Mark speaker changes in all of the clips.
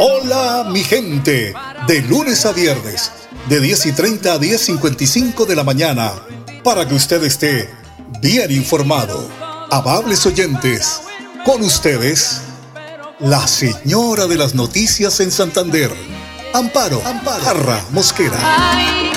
Speaker 1: Hola, mi gente. De lunes a viernes de 10 y 30 a 10.55 de la mañana, para que usted esté bien informado. Amables oyentes, con ustedes, la señora de las noticias en Santander, Amparo, Amparo Jarra Mosquera. Ay,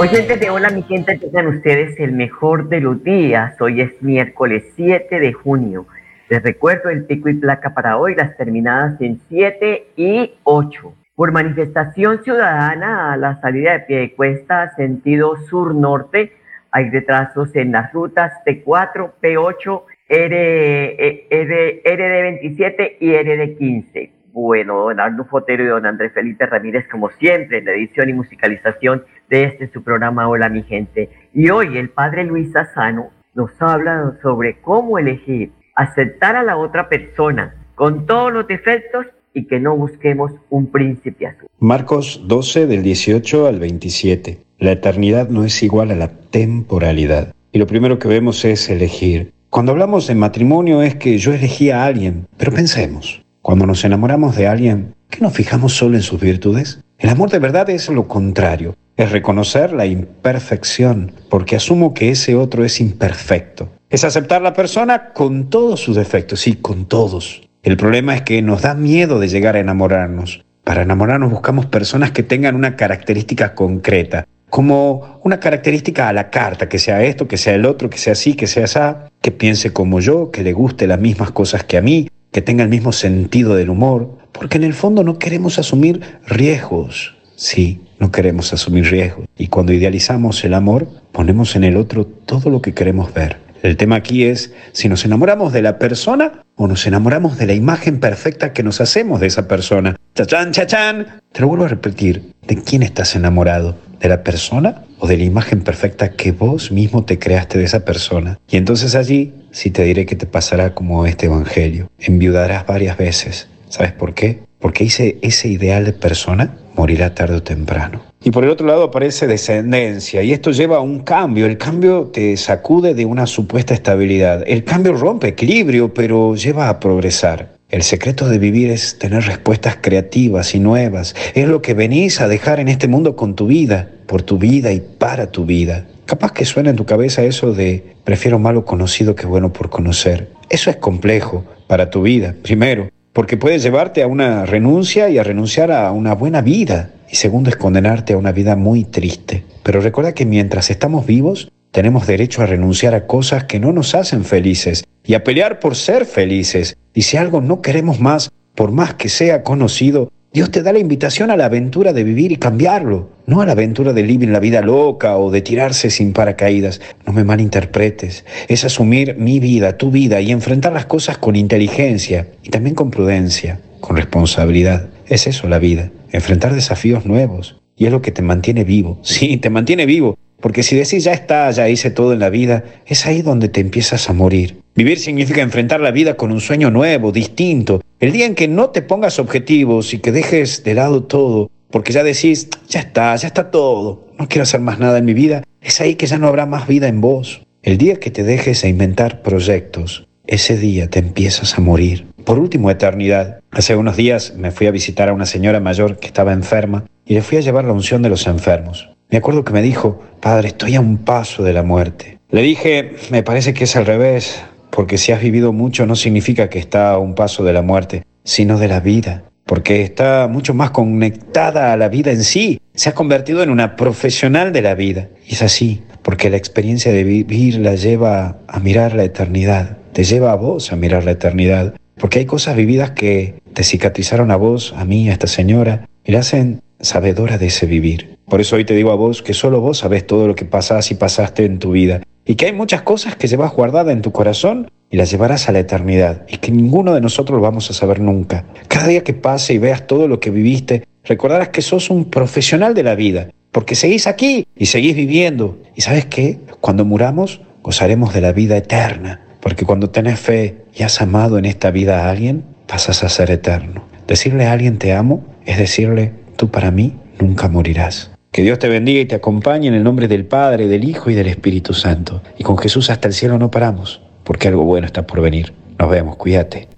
Speaker 2: Oyentes de Hola mi gente, tengan ustedes el mejor de los días. Hoy es miércoles 7 de junio. Les recuerdo el pico y placa para hoy, las terminadas en 7 y 8. Por manifestación ciudadana a la salida de Piedecuesta, sentido sur-norte, hay retrasos en las rutas T4, P8, RD27 y RD15. Bueno, don Arno Fotero y don Andrés Felipe Ramírez, como siempre, en la edición y musicalización de este su programa Hola mi gente. Y hoy el padre Luis Sassano nos habla sobre cómo elegir aceptar a la otra persona con todos los defectos y que no busquemos un príncipe azul.
Speaker 3: Marcos 12 del 18 al 27. La eternidad no es igual a la temporalidad. Y lo primero que vemos es elegir. Cuando hablamos de matrimonio es que yo elegí a alguien, pero pensemos, cuando nos enamoramos de alguien, ¿qué nos fijamos solo en sus virtudes? El amor de verdad es lo contrario, es reconocer la imperfección, porque asumo que ese otro es imperfecto. Es aceptar la persona con todos sus defectos, sí, con todos. El problema es que nos da miedo de llegar a enamorarnos. Para enamorarnos buscamos personas que tengan una característica concreta, como una característica a la carta, que sea esto, que sea el otro, que sea así, que sea así, que piense como yo, que le guste las mismas cosas que a mí, que tenga el mismo sentido del humor, porque en el fondo no queremos asumir riesgos. Sí, no queremos asumir riesgos. Y cuando idealizamos el amor, ponemos en el otro todo lo que queremos ver. El tema aquí es si nos enamoramos de la persona o nos enamoramos de la imagen perfecta que nos hacemos de esa persona. Chachán, chachán. Te lo vuelvo a repetir. ¿De quién estás enamorado? ¿De la persona o de la imagen perfecta que vos mismo te creaste de esa persona? Y entonces allí sí te diré que te pasará como este evangelio. Enviudarás varias veces. ¿Sabes por qué? Porque ese, ideal de persona morirá tarde o temprano. Y por el otro lado aparece descendencia y esto lleva a un cambio. El cambio te sacude de una supuesta estabilidad. El cambio rompe equilibrio, pero lleva a progresar. El secreto de vivir es tener respuestas creativas y nuevas. Es lo que venís a dejar en este mundo con tu vida, por tu vida y para tu vida. Capaz que suena en tu cabeza eso de prefiero malo conocido que bueno por conocer. Eso es complejo para tu vida, primero porque puede llevarte a una renuncia y a renunciar a una buena vida. Y segundo es condenarte a una vida muy triste. Pero recuerda que mientras estamos vivos, tenemos derecho a renunciar a cosas que no nos hacen felices y a pelear por ser felices. Y si algo no queremos más, por más que sea conocido, Dios te da la invitación a la aventura de vivir y cambiarlo, no a la aventura de vivir la vida loca o de tirarse sin paracaídas. No me malinterpretes. Es asumir mi vida, tu vida y enfrentar las cosas con inteligencia y también con prudencia, con responsabilidad. Es eso la vida, enfrentar desafíos nuevos. Y es lo que te mantiene vivo. Sí, te mantiene vivo. Porque si decís ya está, ya hice todo en la vida, es ahí donde te empiezas a morir. Vivir significa enfrentar la vida con un sueño nuevo, distinto. El día en que no te pongas objetivos y que dejes de lado todo, porque ya decís, ya está, ya está todo, no quiero hacer más nada en mi vida, es ahí que ya no habrá más vida en vos. El día que te dejes a inventar proyectos, ese día te empiezas a morir. Por último, eternidad. Hace unos días me fui a visitar a una señora mayor que estaba enferma y le fui a llevar la unción de los enfermos. Me acuerdo que me dijo, Padre, estoy a un paso de la muerte. Le dije, me parece que es al revés, porque si has vivido mucho no significa que está a un paso de la muerte, sino de la vida, porque está mucho más conectada a la vida en sí. Se ha convertido en una profesional de la vida. Y es así, porque la experiencia de vivir la lleva a mirar la eternidad, te lleva a vos a mirar la eternidad, porque hay cosas vividas que te cicatrizaron a vos, a mí, a esta señora, y la hacen sabedora de ese vivir. Por eso hoy te digo a vos que solo vos sabés todo lo que pasás y pasaste en tu vida y que hay muchas cosas que llevas guardada en tu corazón y la llevarás a la eternidad y que ninguno de nosotros lo vamos a saber nunca. Cada día que pase y veas todo lo que viviste, recordarás que sos un profesional de la vida, porque seguís aquí y seguís viviendo. ¿Y sabes qué? Cuando muramos, gozaremos de la vida eterna, porque cuando tenés fe y has amado en esta vida a alguien, pasas a ser eterno. Decirle a alguien te amo es decirle, tú para mí nunca morirás. Que Dios te bendiga y te acompañe en el nombre del Padre, del Hijo y del Espíritu Santo. Y con Jesús hasta el cielo no paramos, porque algo bueno está por venir. Nos vemos, cuídate.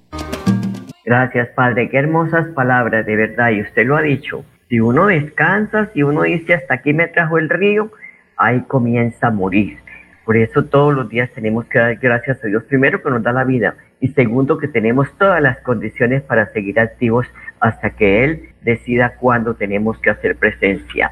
Speaker 2: Gracias, Padre. Qué hermosas palabras, de verdad. Y usted lo ha dicho. Si uno descansa, si uno dice hasta aquí me trajo el río, ahí comienza a morir. Por eso todos los días tenemos que dar gracias a Dios, primero que nos da la vida y segundo que tenemos todas las condiciones para seguir activos hasta que Él decida cuándo tenemos que hacer presencia.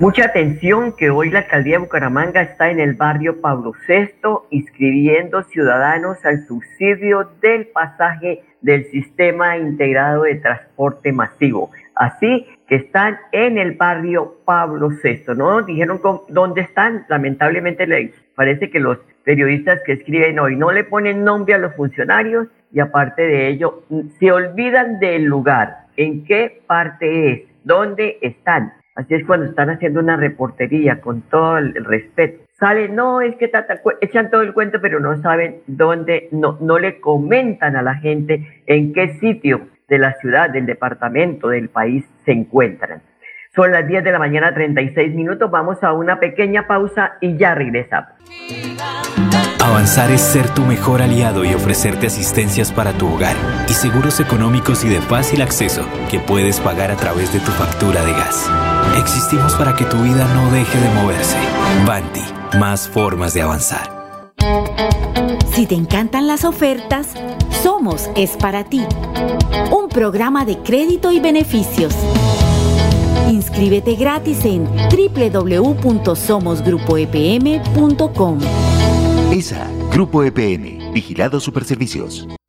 Speaker 2: Mucha atención que hoy la alcaldía de Bucaramanga está en el barrio Pablo VI inscribiendo ciudadanos al subsidio del pasaje del sistema integrado de transporte masivo. Así que están en el barrio Pablo VI. No dijeron dónde están. Lamentablemente les parece que los periodistas que escriben hoy no le ponen nombre a los funcionarios y aparte de ello se olvidan del lugar. ¿En qué parte es? ¿Dónde están? Así es cuando están haciendo una reportería con todo el respeto. Sale, no, es que echan todo el cuento, pero no saben dónde, no, no le comentan a la gente en qué sitio de la ciudad, del departamento, del país se encuentran. Son las 10 de la mañana, 36 minutos. Vamos a una pequeña pausa y ya regresamos.
Speaker 4: Avanzar es ser tu mejor aliado y ofrecerte asistencias para tu hogar y seguros económicos y de fácil acceso que puedes pagar a través de tu factura de gas. Existimos para que tu vida no deje de moverse. Banti, más formas de avanzar.
Speaker 5: Si te encantan las ofertas, Somos es para ti. Un programa de crédito y beneficios. Inscríbete gratis en www.somosgrupoepm.com.
Speaker 6: ESA, Grupo EPM, Vigilado Superservicios.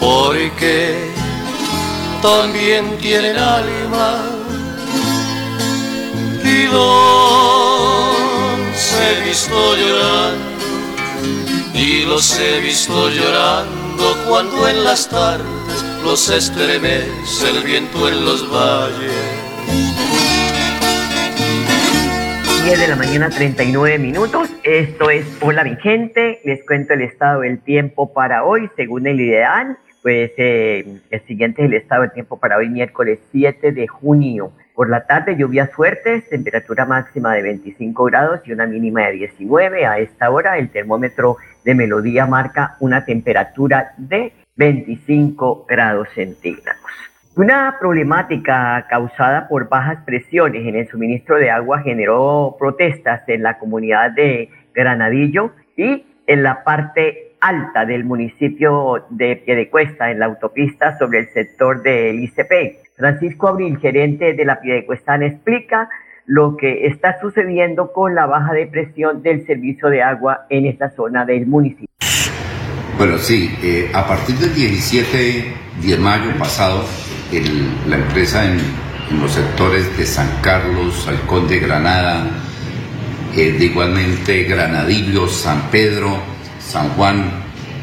Speaker 7: Porque también tienen alma y los he visto llorando y los he visto llorando cuando en las tardes los estremece el viento en los valles
Speaker 2: 10 de la mañana, 39 minutos. Esto es Hola mi gente. Les cuento el estado del tiempo para hoy, según el ideal. Pues eh, el siguiente es el estado del tiempo para hoy, miércoles 7 de junio. Por la tarde, lluvias fuertes, temperatura máxima de 25 grados y una mínima de 19. A esta hora, el termómetro de Melodía marca una temperatura de 25 grados centígrados. Una problemática causada por bajas presiones en el suministro de agua generó protestas en la comunidad de Granadillo y en la parte alta del municipio de Piedecuesta, en la autopista sobre el sector del ICP. Francisco Abril, gerente de la Piedecuestana, explica lo que está sucediendo con la baja de presión del servicio de agua en esta zona del municipio.
Speaker 8: Bueno, sí, eh, a partir del 17 de mayo pasado, la empresa en, los sectores de San Carlos, Halcón de Granada, eh, igualmente Granadillo, San Pedro, San Juan,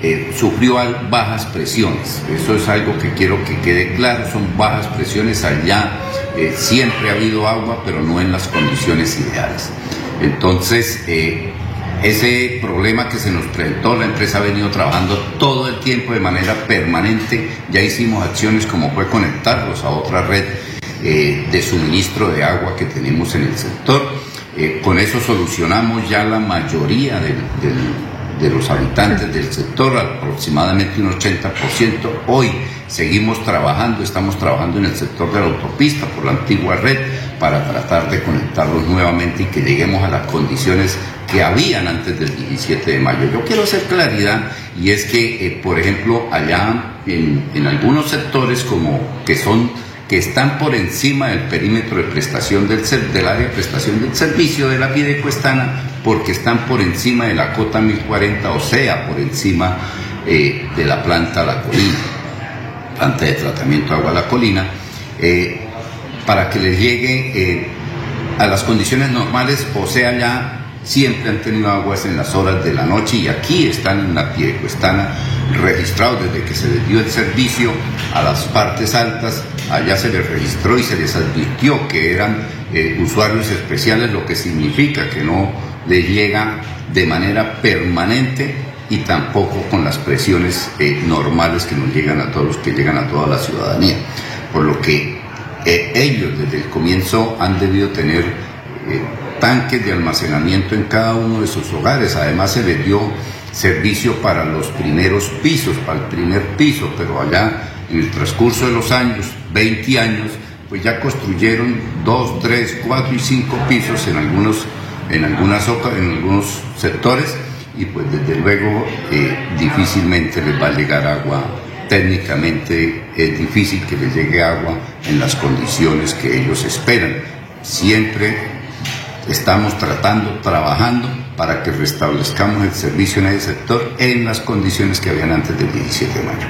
Speaker 8: eh, sufrió bajas presiones. Eso es algo que quiero que quede claro, son bajas presiones allá. siempre ha habido agua, pero no en las condiciones ideales. Entonces, ese problema que se nos presentó, la empresa ha venido trabajando todo el tiempo de manera permanente. Ya hicimos acciones como fue conectarlos a otra red eh, de suministro de agua que tenemos en el sector. Eh, con eso solucionamos ya la mayoría de los habitantes del sector, aproximadamente un 80%. Hoy seguimos trabajando, estamos trabajando en el sector de la autopista por la antigua red para tratar de conectarlos nuevamente y que lleguemos a las condiciones que habían antes del 17 de mayo. Yo quiero hacer claridad y es que, eh, por ejemplo, allá en, algunos sectores como que son que están por encima del perímetro de prestación del, del área de prestación del servicio de la Piedecuestana, porque están por encima de la cota 1040, o sea, por encima eh, de la planta La Colina, planta de tratamiento de agua La Colina, eh, para que les llegue a las condiciones normales, o sea, ya siempre han tenido aguas en las horas de la noche y aquí están en la están registrados desde que se les dio el servicio a las partes altas, allá se les registró y se les advirtió que eran eh, usuarios especiales, lo que significa que no les llega de manera permanente y tampoco con las presiones eh, normales que nos llegan a todos los que llegan a toda la ciudadanía. Por lo que eh, ellos desde el comienzo han debido tener tanques de almacenamiento en cada uno de sus hogares. Además se les dio servicio para los primeros pisos, para el primer piso, pero allá en el transcurso de los años, 20 años, pues ya construyeron dos, tres, cuatro y cinco pisos en algunos, en algunas en algunos sectores y pues desde luego eh, difícilmente les va a llegar agua. Técnicamente es difícil que les llegue agua en las condiciones que ellos esperan. Siempre Estamos tratando, trabajando para que restablezcamos el servicio en ese sector en las condiciones que habían antes del 17 de mayo.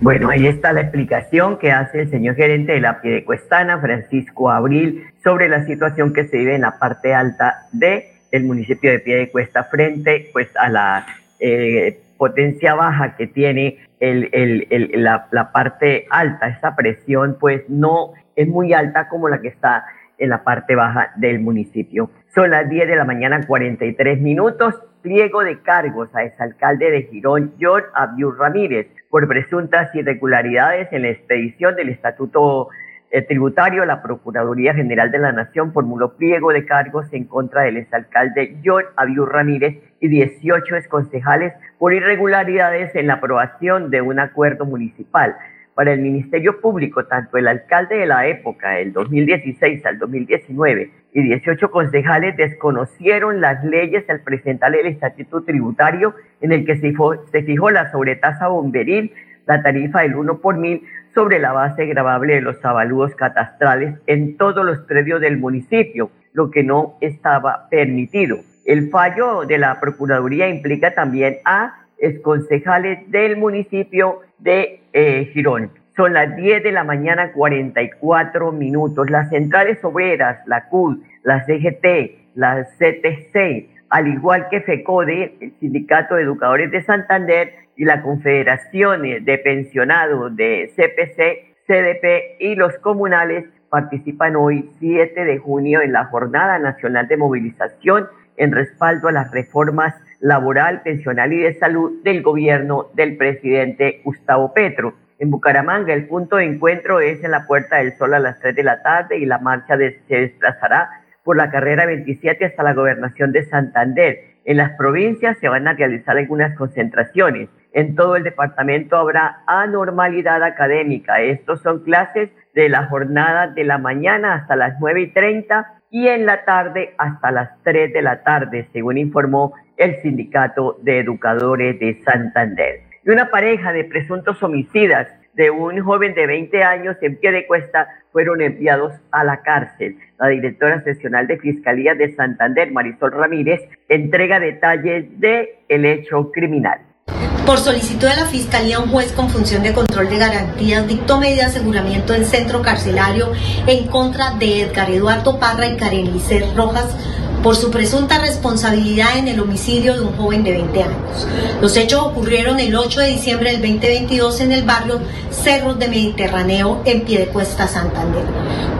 Speaker 2: Bueno, ahí está la explicación que hace el señor gerente de la Piedecuestana, Francisco Abril, sobre la situación que se vive en la parte alta de el municipio de Piedecuesta frente pues a la eh, potencia baja que tiene el, el, la, la parte alta. Esa presión pues no es muy alta como la que está en la parte baja del municipio. Son las 10 de la mañana, 43 minutos. Pliego de cargos a exalcalde de Girón, John Abiur Ramírez, por presuntas irregularidades en la expedición del Estatuto eh, Tributario. La Procuraduría General de la Nación formuló pliego de cargos en contra del exalcalde John Abiur Ramírez y 18 exconcejales por irregularidades en la aprobación de un acuerdo municipal para el Ministerio Público, tanto el alcalde de la época, el 2016 al 2019, y 18 concejales desconocieron las leyes al presentar el estatuto tributario en el que se fijó, se fijó la sobretasa bomberil, la tarifa del 1 por mil, sobre la base grabable de los avalúos catastrales en todos los predios del municipio, lo que no estaba permitido. El fallo de la Procuraduría implica también a exconcejales del municipio de eh, Girón. Son las 10 de la mañana, 44 minutos. Las centrales obreras, la CUD, la CGT, la CTC, al igual que FECODE, el Sindicato de Educadores de Santander y la Confederación de Pensionados de CPC, CDP y los comunales participan hoy, 7 de junio, en la Jornada Nacional de Movilización en respaldo a las reformas laboral, pensional y de salud del gobierno del presidente Gustavo Petro. En Bucaramanga el punto de encuentro es en la Puerta del Sol a las 3 de la tarde y la marcha se desplazará por la carrera 27 hasta la gobernación de Santander. En las provincias se van a realizar algunas concentraciones. en todo el departamento habrá anormalidad académica. Estos son clases de la jornada de la mañana hasta las 9 y 30 y en la tarde hasta las 3 de la tarde, según informó el Sindicato de Educadores de Santander. Y una pareja de presuntos homicidas de un joven de 20 años en pie de cuesta fueron enviados a la cárcel. La directora seccional de Fiscalía de Santander, Marisol Ramírez, entrega detalles de el hecho criminal.
Speaker 9: Por solicitud de la Fiscalía, un juez con función de control de garantías dictó medida de aseguramiento en centro carcelario en contra de Edgar Eduardo Parra y Karen Licer Rojas por su presunta responsabilidad en el homicidio de un joven de 20 años. Los hechos ocurrieron el 8 de diciembre del 2022 en el barrio Cerros de Mediterráneo en Piedecuesta, Santander.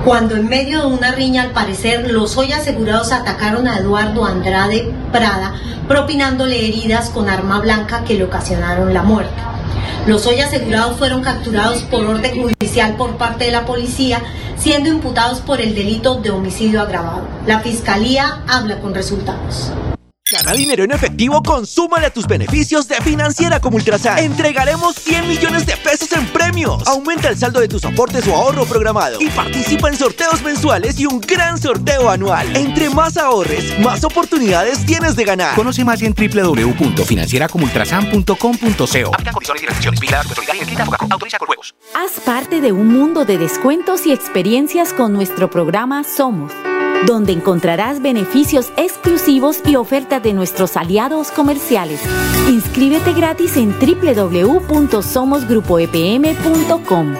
Speaker 9: Cuando en medio de una riña, al parecer, los hoy asegurados atacaron a Eduardo Andrade Prada, propinándole heridas con arma blanca que le ocasionaron la muerte. Los hoy asegurados fueron capturados por orden judicial por parte de la policía, siendo imputados por el delito de homicidio agravado. La fiscalía habla con resultados.
Speaker 10: Gana dinero en efectivo, consúmale a tus beneficios de Financiera como Ultrasan. Entregaremos 100 millones de pesos en premios. Aumenta el saldo de tus aportes o ahorro programado y participa en sorteos mensuales y un gran sorteo anual. Entre más ahorres, más oportunidades tienes de ganar.
Speaker 11: Conoce más en www.financieracomultrasan.com.co. Aplica condiciones y restricciones. Vigilada y Autoriza con juegos.
Speaker 5: Haz parte de un mundo de descuentos y experiencias con nuestro programa Somos donde encontrarás beneficios exclusivos y ofertas de nuestros aliados comerciales. Inscríbete gratis en www.somosgrupoepm.com.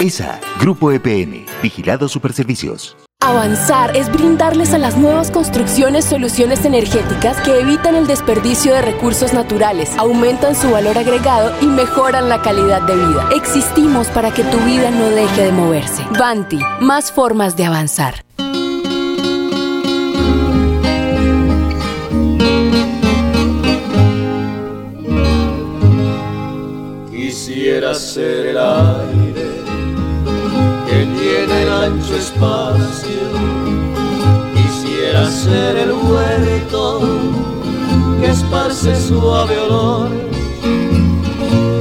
Speaker 6: ESA, Grupo EPN, Vigilado Superservicios.
Speaker 12: Avanzar es brindarles a las nuevas construcciones soluciones energéticas que evitan el desperdicio de recursos naturales, aumentan su valor agregado y mejoran la calidad de vida. Existimos para que tu vida no deje de moverse. Banti, más formas de avanzar.
Speaker 7: Quisiera ser el aire que tiene el ancho espacio. Quisiera ser el huerto que esparce suave olor.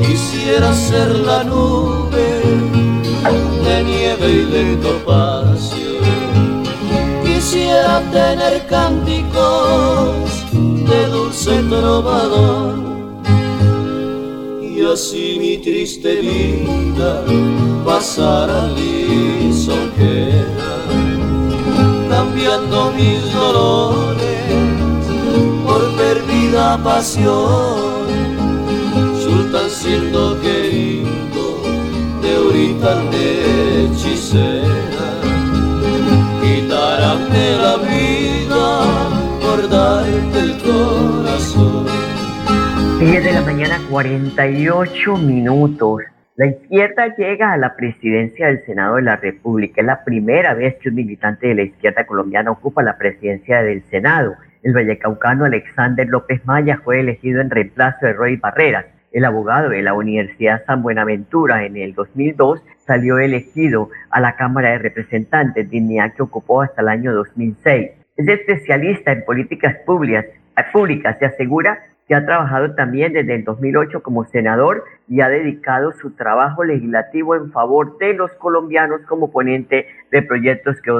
Speaker 7: Quisiera ser la nube de nieve y de topacio. Quisiera tener cánticos de dulce trovador y así mi triste vida pasará lisonjera, cambiando mis dolores por perdida pasión, sultán siendo querido de ahorita de hechicera, quitarme la vida por darte el corazón.
Speaker 2: 10 la mañana, 48 minutos. La izquierda llega a la presidencia del Senado de la República. Es la primera vez que un militante de la izquierda colombiana ocupa la presidencia del Senado. El vallecaucano Alexander López Maya fue elegido en reemplazo de Roy Barreras. El abogado de la Universidad San Buenaventura en el 2002 salió elegido a la Cámara de Representantes, dignidad que ocupó hasta el año 2006. Es especialista en políticas públicas, públicas se asegura que ha trabajado también desde el 2008 como senador y ha dedicado su trabajo legislativo en favor de los colombianos como ponente de proyectos que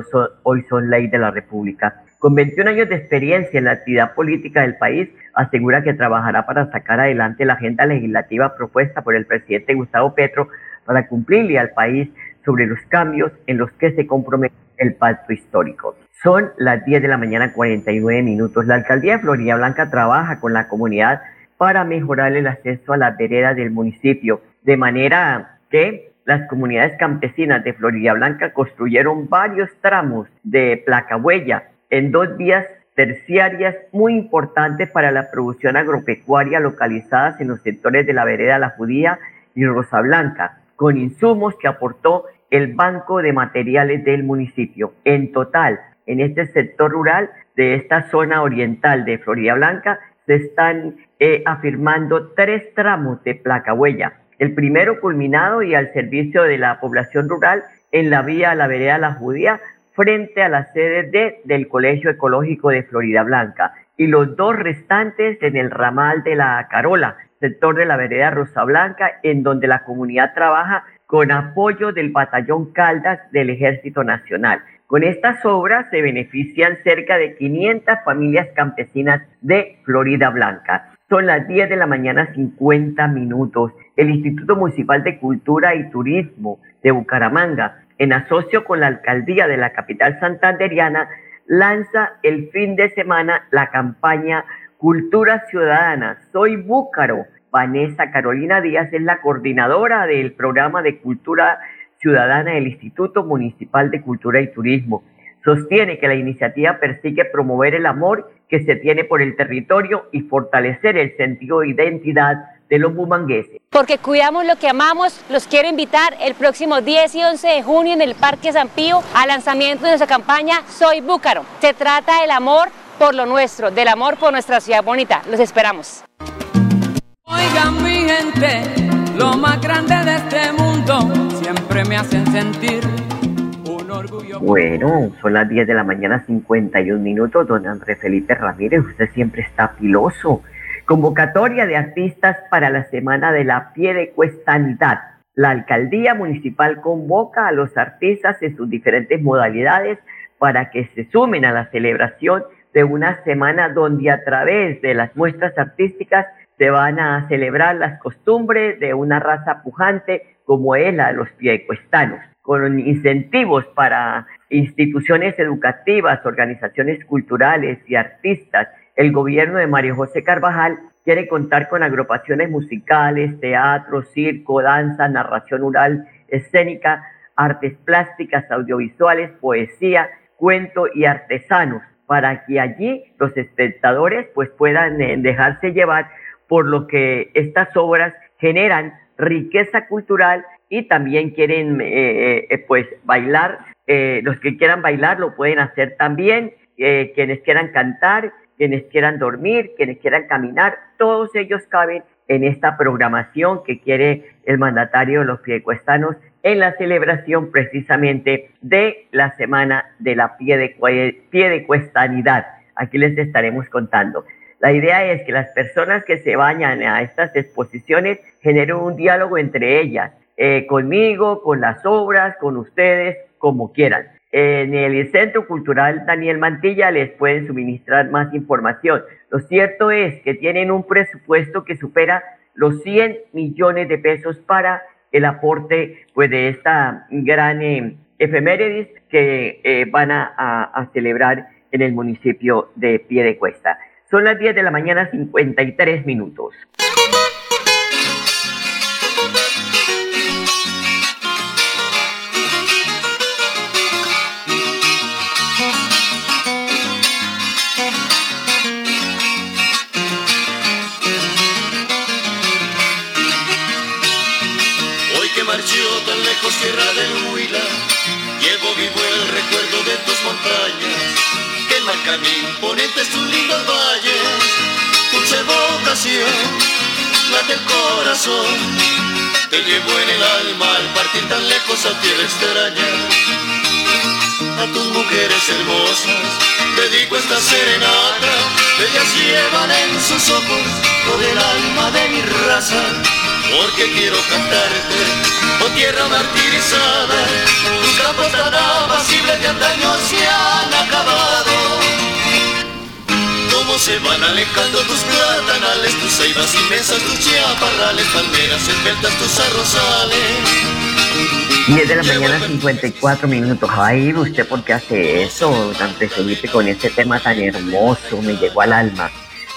Speaker 2: hoy son ley de la República. Con 21 años de experiencia en la actividad política del país, asegura que trabajará para sacar adelante la agenda legislativa propuesta por el presidente Gustavo Petro para cumplirle al país sobre los cambios en los que se compromete el pacto histórico. Son las 10 de la mañana 49 minutos. La alcaldía de Florida Blanca trabaja con la comunidad para mejorar el acceso a las veredas del municipio, de manera que las comunidades campesinas de Florida Blanca construyeron varios tramos de placa huella en dos vías terciarias muy importantes para la producción agropecuaria localizadas en los sectores de la vereda La Judía y Rosa Blanca, con insumos que aportó el Banco de Materiales del municipio. En total, en este sector rural de esta zona oriental de Florida Blanca se están eh, afirmando tres tramos de placa huella. El primero culminado y al servicio de la población rural en la vía La Vereda La Judía frente a la sede de, del Colegio Ecológico de Florida Blanca y los dos restantes en el ramal de la Carola sector de la vereda Rosa Blanca, en donde la comunidad trabaja con apoyo del Batallón Caldas del Ejército Nacional. Con estas obras se benefician cerca de 500 familias campesinas de Florida Blanca. Son las 10 de la mañana 50 minutos. El Instituto Municipal de Cultura y Turismo de Bucaramanga, en asocio con la alcaldía de la capital santanderiana, lanza el fin de semana la campaña Cultura Ciudadana. Soy Búcaro. Vanessa Carolina Díaz es la coordinadora del programa de Cultura Ciudadana del Instituto Municipal de Cultura y Turismo. Sostiene que la iniciativa persigue promover el amor que se tiene por el territorio y fortalecer el sentido de identidad de los bumangueses.
Speaker 13: Porque cuidamos lo que amamos, los quiero invitar el próximo 10 y 11 de junio en el Parque San Pío al lanzamiento de nuestra campaña Soy Búcaro. Se trata del amor por lo nuestro, del amor por nuestra ciudad bonita. Los esperamos.
Speaker 14: Oigan mi gente, lo más grande de este mundo siempre me hacen sentir un orgullo.
Speaker 2: Bueno, son las 10 de la mañana 51 minutos, don Andrés Felipe Ramírez, usted siempre está piloso. Convocatoria de artistas para la Semana de la Pie de Cuestanidad. La alcaldía municipal convoca a los artistas en sus diferentes modalidades para que se sumen a la celebración de una semana donde a través de las muestras artísticas se van a celebrar las costumbres de una raza pujante como es la de los piecuestanos, con incentivos para instituciones educativas, organizaciones culturales y artistas. El gobierno de Mario José Carvajal quiere contar con agrupaciones musicales, teatro, circo, danza, narración oral, escénica, artes plásticas, audiovisuales, poesía, cuento y artesanos, para que allí los espectadores pues puedan eh, dejarse llevar por lo que estas obras generan riqueza cultural y también quieren eh, eh, pues bailar, eh, los que quieran bailar lo pueden hacer también, quienes quieran cantar, quienes quieran dormir, quienes quieran caminar, todos ellos caben en esta programación que quiere el mandatario de los piedecuestanos en la celebración precisamente de la semana de la piedecuestanidad. Aquí les estaremos contando. La idea es que las personas que se vayan a estas exposiciones generen un diálogo entre ellas, eh, conmigo, con las obras, con ustedes, como quieran. En el Centro Cultural Daniel Mantilla les pueden suministrar más información. Lo cierto es que tienen un presupuesto que supera los 100 millones de pesos para el aporte pues, de esta gran eh, efemérides que eh, van a, a celebrar en el municipio de Piedecuesta. Son las 10 de la mañana 53 minutos.
Speaker 7: El corazón, te llevo en el alma al partir tan lejos a tierra extraña. A tus mujeres hermosas dedico esta serenata, ellas llevan en sus ojos todo el alma de mi raza, porque quiero cantarte, oh tierra martirizada, tus campos tan apacibles de antaño se han acabado se van alejando tus platanales, tus ceibas inmensas, tus chiaparrales, palmeras, esbeltas, tus arrozales.
Speaker 2: 10 de la mañana 54 minutos. Ay, ¿usted por qué hace eso? Tan Felipe con este tema tan hermoso, me llegó al alma.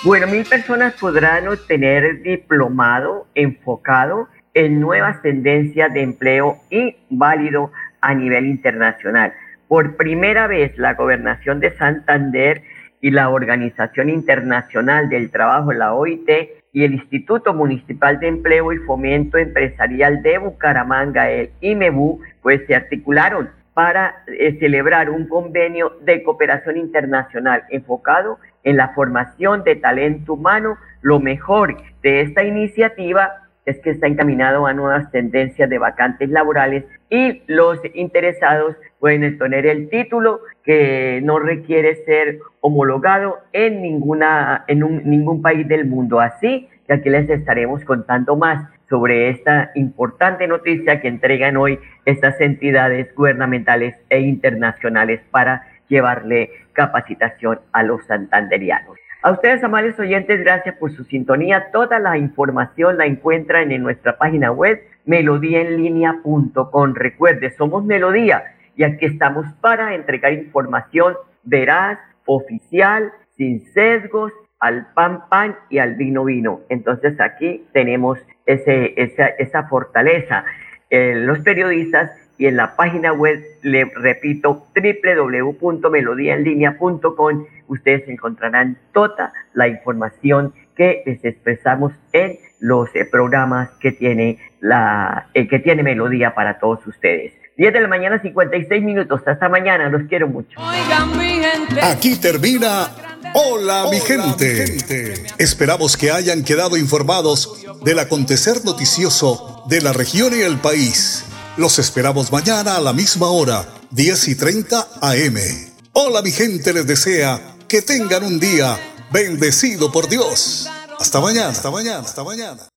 Speaker 2: Bueno, mil personas podrán obtener diplomado enfocado en nuevas tendencias de empleo y válido a nivel internacional. Por primera vez, la gobernación de Santander y la Organización Internacional del Trabajo, la OIT, y el Instituto Municipal de Empleo y Fomento Empresarial de Bucaramanga, el IMEBU, pues se articularon para eh, celebrar un convenio de cooperación internacional enfocado en la formación de talento humano. Lo mejor de esta iniciativa es que está encaminado a nuevas tendencias de vacantes laborales y los interesados pueden tener el título que no requiere ser homologado en, ninguna, en ningún país del mundo. Así que aquí les estaremos contando más sobre esta importante noticia que entregan hoy estas entidades gubernamentales e internacionales para llevarle capacitación a los santanderianos. A ustedes, amables oyentes, gracias por su sintonía. Toda la información la encuentran en nuestra página web melodíaenlínea.com. Recuerde, somos Melodía y aquí estamos para entregar información veraz, oficial, sin sesgos, al pan pan y al vino vino. Entonces aquí tenemos ese, esa, esa fortaleza. Eh, los periodistas y en la página web, le repito, www.melodiaenlinea.com, ustedes encontrarán toda la información que les expresamos en los eh, programas que tiene, la, eh, que tiene Melodía para todos ustedes. 10 de la mañana, 56 minutos. Hasta mañana, los quiero mucho.
Speaker 1: Aquí termina Hola, mi, gente. Esperamos que hayan quedado informados del acontecer noticioso de la región y el país. Los esperamos mañana a la misma hora, 10 y 30 AM. Hola, mi gente les desea que tengan un día bendecido por Dios. Hasta mañana, hasta mañana, hasta mañana.